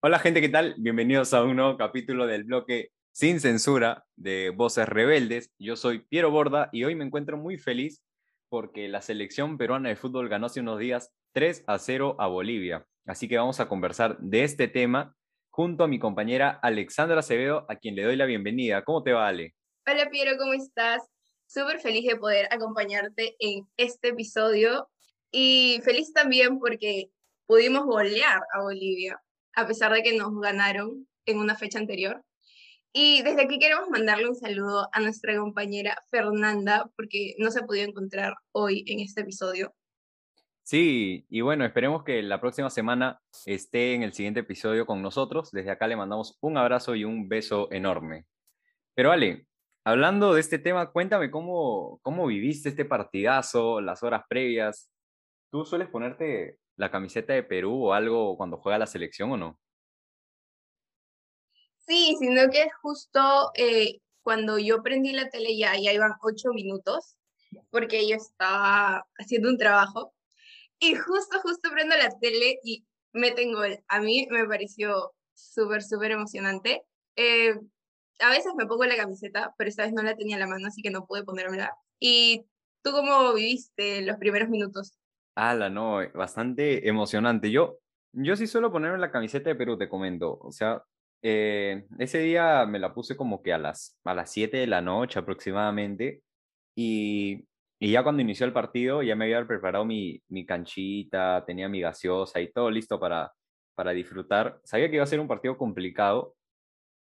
Hola gente, ¿qué tal? Bienvenidos a un nuevo capítulo del bloque Sin Censura de Voces Rebeldes. Yo soy Piero Borda y hoy me encuentro muy feliz porque la selección peruana de fútbol ganó hace unos días 3 a 0 a Bolivia. Así que vamos a conversar de este tema junto a mi compañera Alexandra Acevedo, a quien le doy la bienvenida. ¿Cómo te va, Ale? Hola Piero, ¿cómo estás? Súper feliz de poder acompañarte en este episodio y feliz también porque pudimos golear a Bolivia, a pesar de que nos ganaron en una fecha anterior. Y desde aquí queremos mandarle un saludo a nuestra compañera Fernanda, porque no se ha podido encontrar hoy en este episodio. Sí, y bueno, esperemos que la próxima semana esté en el siguiente episodio con nosotros. Desde acá le mandamos un abrazo y un beso enorme. Pero Ale, hablando de este tema, cuéntame cómo, cómo viviste este partidazo, las horas previas. ¿Tú sueles ponerte la camiseta de Perú o algo cuando juega la selección o no? Sí, sino que justo eh, cuando yo prendí la tele ya, ya iban ocho minutos, porque yo estaba haciendo un trabajo, y justo, justo prendo la tele y meten gol. A mí me pareció súper, súper emocionante. Eh, a veces me pongo la camiseta, pero esta vez no la tenía en la mano, así que no pude ponérmela. ¿Y tú cómo viviste los primeros minutos? Ala, no, bastante emocionante. Yo, yo sí suelo ponerme la camiseta de Perú, te comento. O sea, eh, ese día me la puse como que a las, a las 7 de la noche aproximadamente. Y, y ya cuando inició el partido, ya me había preparado mi, mi canchita, tenía mi gaseosa y todo listo para, para disfrutar. Sabía que iba a ser un partido complicado,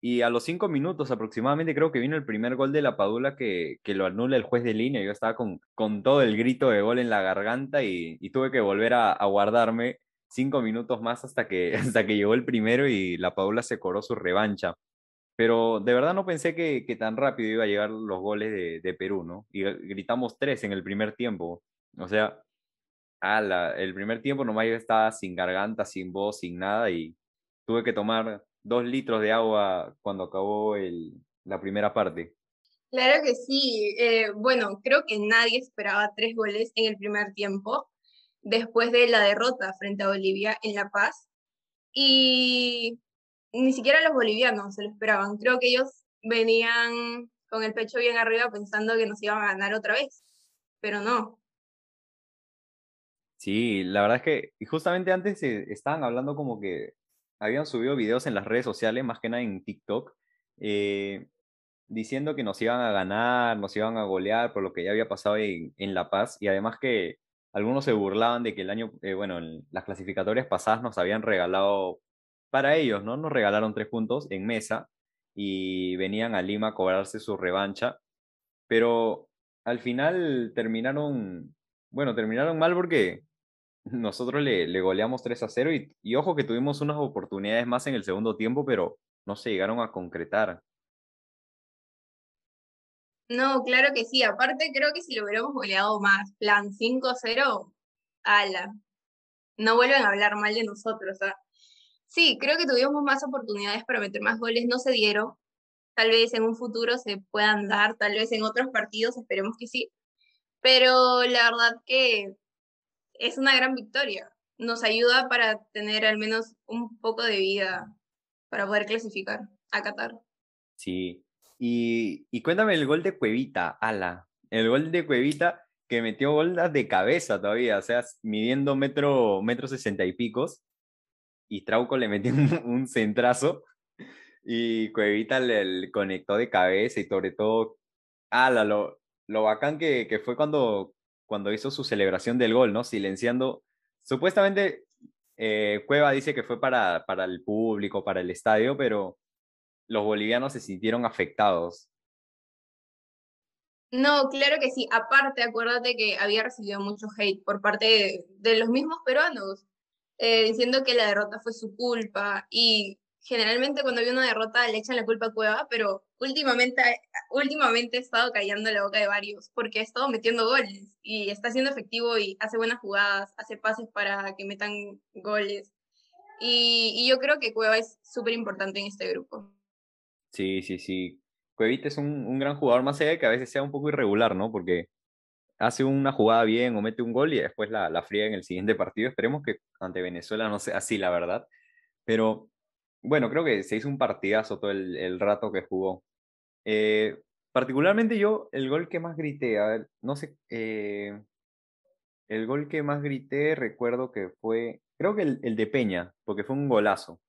y a los cinco minutos aproximadamente creo que vino el primer gol de la Padula que, que lo anula el juez de línea. Yo estaba con, con todo el grito de gol en la garganta y, y tuve que volver a, a, guardarme cinco minutos más hasta que, hasta que llegó el primero y la Padula se coró su revancha. Pero de verdad no pensé que, que tan rápido iba a llegar los goles de, de, Perú, ¿no? Y gritamos tres en el primer tiempo. O sea, ala, el primer tiempo nomás yo estaba sin garganta, sin voz, sin nada y tuve que tomar dos litros de agua cuando acabó el, la primera parte. Claro que sí. Eh, bueno, creo que nadie esperaba tres goles en el primer tiempo, después de la derrota frente a Bolivia en La Paz. Y ni siquiera los bolivianos se lo esperaban. Creo que ellos venían con el pecho bien arriba pensando que nos iban a ganar otra vez, pero no. Sí, la verdad es que justamente antes estaban hablando como que habían subido videos en las redes sociales, más que nada en TikTok, eh, diciendo que nos iban a ganar, nos iban a golear por lo que ya había pasado en, La Paz y además que algunos se burlaban de que el año, eh, bueno, en las clasificatorias pasadas nos habían regalado para ellos, ¿no? Nos regalaron tres puntos en mesa y venían a Lima a cobrarse su revancha, pero al final terminaron, bueno, terminaron mal porque nosotros le, le goleamos 3 a 0 y, y, ojo que tuvimos unas oportunidades más en el segundo tiempo, pero no se llegaron a concretar. No, claro que sí. Aparte, creo que si lo hubiéramos goleado más, plan 5-0, ala. No vuelven a hablar mal de nosotros. ¿ah? Sí, creo que tuvimos más oportunidades para meter más goles, no se dieron. Tal vez en un futuro se puedan dar, tal vez en otros partidos, esperemos que sí. Pero la verdad que es una gran victoria. Nos ayuda para tener al menos un poco de vida para poder clasificar a Qatar. Sí. Y, y cuéntame el gol de Cuevita, ala. El gol de Cuevita que metió gol de cabeza todavía, o sea, midiendo metro, metro sesenta y picos. Y Trauco le metió un, centrazo. Y Cuevita le, le, conectó de cabeza y sobre todo, ala, lo, lo bacán que, que fue cuando, cuando hizo su celebración del gol, ¿no? Silenciando. Supuestamente eh, Cueva dice que fue para, para el público, para el estadio, pero los bolivianos se sintieron afectados. No, claro que sí. Aparte, acuérdate que había recibido mucho hate por parte de, los mismos peruanos, eh, diciendo que la derrota fue su culpa y generalmente cuando hay una derrota le echan la culpa a Cueva, pero últimamente, últimamente he estado callando la boca de varios porque ha estado metiendo goles y está siendo efectivo y hace buenas jugadas, hace pases para que metan goles. Y, y yo creo que Cueva es súper importante en este grupo. Sí, sí, sí. Cuevita es un, un, gran jugador, más allá de que a veces sea un poco irregular, ¿no? Porque hace una jugada bien o mete un gol y después la, la fría en el siguiente partido. Esperemos que ante Venezuela no sea así, la verdad. Pero bueno, creo que se hizo un partidazo todo el, rato que jugó. Eh, particularmente yo, el gol que más grité, a ver, no sé, eh, el gol que más grité recuerdo que fue, creo que el, de Peña, porque fue un golazo.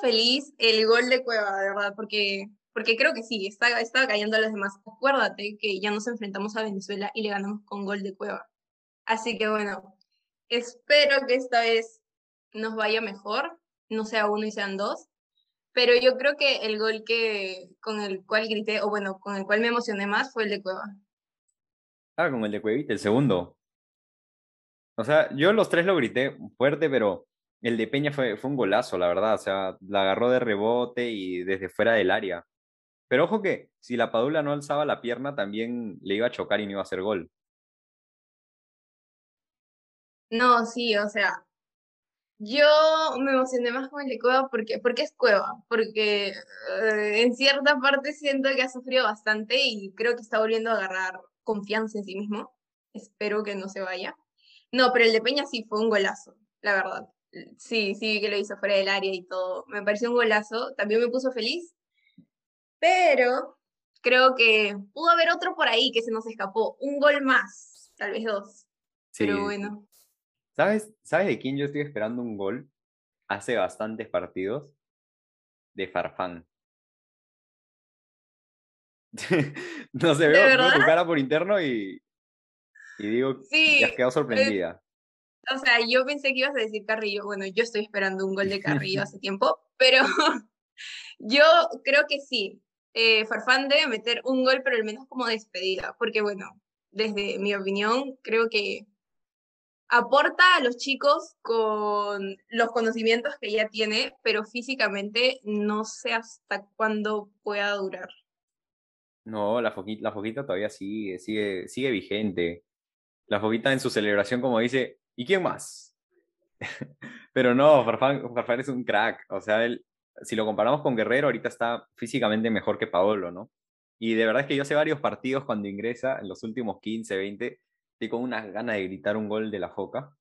Feliz el gol de Cueva, de verdad, porque, porque creo que sí, estaba, estaba cayendo a los demás. Acuérdate que ya nos enfrentamos a Venezuela y le ganamos con gol de Cueva. Así que bueno, espero que esta vez nos vaya mejor, no sea uno y sean dos. Pero yo creo que el gol que con el cual grité, o bueno, con el cual me emocioné más fue el de Cueva. Ah, con el de Cuevita, el segundo. O sea, yo los tres lo grité fuerte, pero el de Peña fue, fue un golazo, la verdad. O sea, la agarró de rebote y desde fuera del área. Pero ojo que si la Padula no alzaba la pierna, también le iba a chocar y no iba a hacer gol. No, sí, o sea, yo me emocioné más con el de Cueva porque, porque es Cueva, porque eh, en cierta parte siento que ha sufrido bastante y creo que está volviendo a agarrar confianza en sí mismo. Espero que no se vaya. No, pero el de Peña sí fue un golazo, la verdad. Sí, sí que lo hizo fuera del área y todo. Me pareció un golazo. También me puso feliz. Pero creo que pudo haber otro por ahí que se nos escapó. Un gol más, tal vez dos. Pero bueno. ¿Sabes, ¿Sabes de quién yo estoy esperando un gol? Hace bastantes partidos. De Farfán. no sé, veo, tu cara por interno y, y digo, sí, has quedado sorprendida. o sea, yo pensé que ibas a decir Carrillo. Bueno, yo estoy esperando un gol de Carrillo hace tiempo, pero yo creo que sí. Eh, Farfán debe meter un gol, pero al menos como despedida, porque bueno, desde mi opinión, creo que aporta a los chicos con los conocimientos que ya tiene, pero físicamente no sé hasta cuándo pueda durar. No, la foquita, la foquita todavía sigue, sigue, sigue vigente. La foquita en su celebración como dice, ¿y quién más? pero no, Farfán, Farfán, es un crack. O sea, él, si lo comparamos con Guerrero, ahorita está físicamente mejor que Paolo, ¿no? Y de verdad es que yo sé varios partidos cuando ingresa, en los últimos 15, 20, estoy con unas ganas de gritar un gol de la Foca.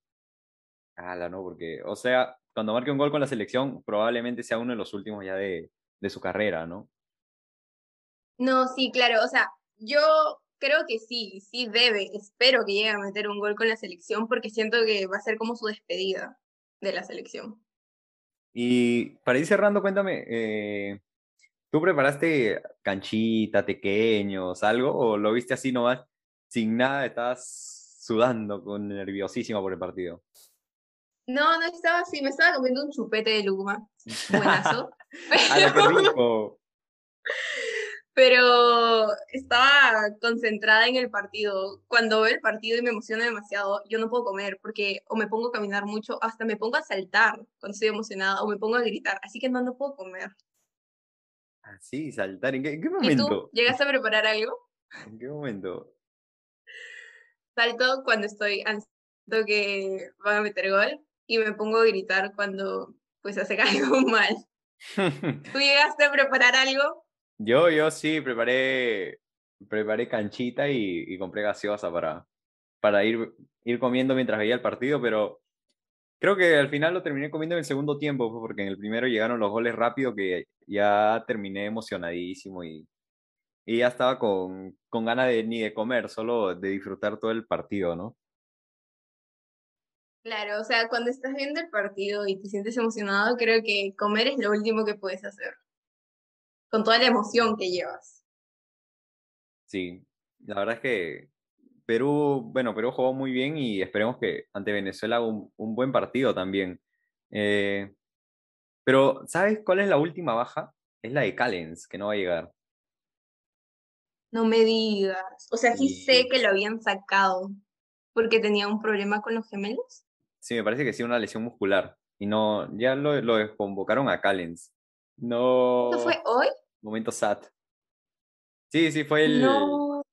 Ala, ¿no? Porque, o sea, cuando marque un gol con la selección, probablemente sea uno de los últimos ya de, de su carrera, ¿no? No, sí, claro. O sea, yo creo que sí, sí debe. Espero que llegue a meter un gol con la selección porque siento que va a ser como su despedida de la selección. Y para ir cerrando, cuéntame, eh, ¿tú preparaste canchita, pequeños, algo? ¿O lo viste así nomás? Sin nada, estabas sudando, con nerviosísima por el partido. No, no estaba así, me estaba comiendo un chupete de luma. Buenazo. Pero estaba concentrada en el partido. Cuando veo el partido y me emociona demasiado, yo no puedo comer porque o me pongo a caminar mucho, hasta me pongo a saltar cuando estoy emocionada o me pongo a gritar. Así que no, no puedo comer. Ah, sí, saltar. ¿En qué, momento? ¿Y tú? ¿Llegaste a preparar algo? ¿En qué momento? Salto cuando estoy ansioso que van a meter gol y me pongo a gritar cuando pues hace algo mal. ¿Tú llegaste a preparar algo? Yo, yo sí, preparé, preparé canchita y, compré gaseosa para, para ir, ir comiendo mientras veía el partido, pero creo que al final lo terminé comiendo en el segundo tiempo, pues, porque en el primero llegaron los goles rápido que ya terminé emocionadísimo y, y ya estaba con, con ganas de ni de comer, solo de disfrutar todo el partido, ¿no? Claro, o sea, cuando estás viendo el partido y te sientes emocionado, creo que comer es lo último que puedes hacer, con toda la emoción que llevas. Sí, la verdad es que Perú, bueno, Perú jugó muy bien y esperemos que ante Venezuela haga un, un buen partido también. Eh, pero, ¿sabes cuál es la última baja? Es la de Callens, que no va a llegar. No me digas. O sea, sí sé que lo habían sacado porque tenía un problema con los gemelos. Sí, me parece que sí, una lesión muscular. Y no, ya lo, lo convocaron a Callens. No. ¿Eso fue hoy? Momento SAT. Sí, sí, fue el. No.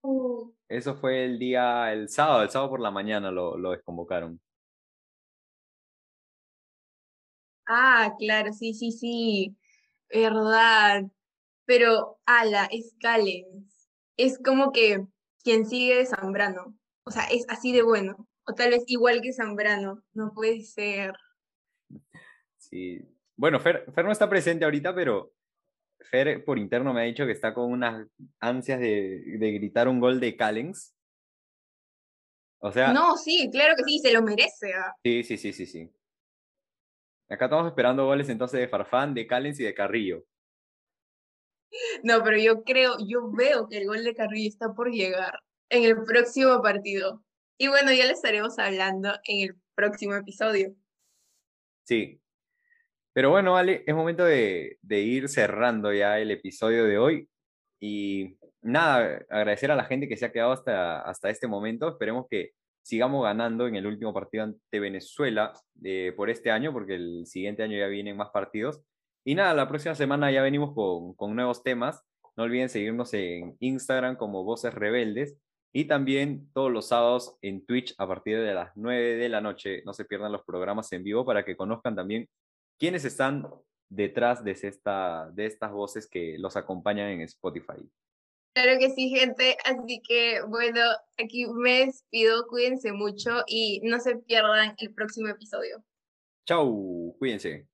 Eso fue el día, el sábado, el sábado por la mañana lo, lo desconvocaron. Ah, claro, sí, sí, sí. Verdad. Pero, ala, es Callens es como que quien sigue de Zambrano. O sea, es así de bueno. O tal vez igual que Zambrano. No puede ser. Sí. Bueno, Fer, Fer no está presente ahorita, pero Fer por interno me ha dicho que está con unas ansias de, de gritar un gol de Callens. O sea. No, sí, claro que sí, se lo merece. ¿ah? Sí, sí, sí, sí, sí. Acá estamos esperando goles entonces de Farfán, de Callens y de Carrillo. No, pero yo creo, yo veo que el gol de Carrillo está por llegar en el próximo partido. Y bueno, ya le estaremos hablando en el próximo episodio. Sí. Pero bueno, Ale, es momento de, de ir cerrando ya el episodio de hoy. Y nada, agradecer a la gente que se ha quedado hasta, hasta este momento. Esperemos que sigamos ganando en el último partido ante Venezuela eh, por este año, porque el siguiente año ya vienen más partidos. Y nada, la próxima semana ya venimos con, con nuevos temas. No olviden seguirnos en Instagram como Voces Rebeldes y también todos los sábados en Twitch a partir de las 9 de la noche. No se pierdan los programas en vivo para que conozcan también quiénes están detrás de, esta, de estas voces que los acompañan en Spotify. Claro que sí, gente. Así que bueno, aquí me despido. Cuídense mucho y no se pierdan el próximo episodio. Chau, cuídense.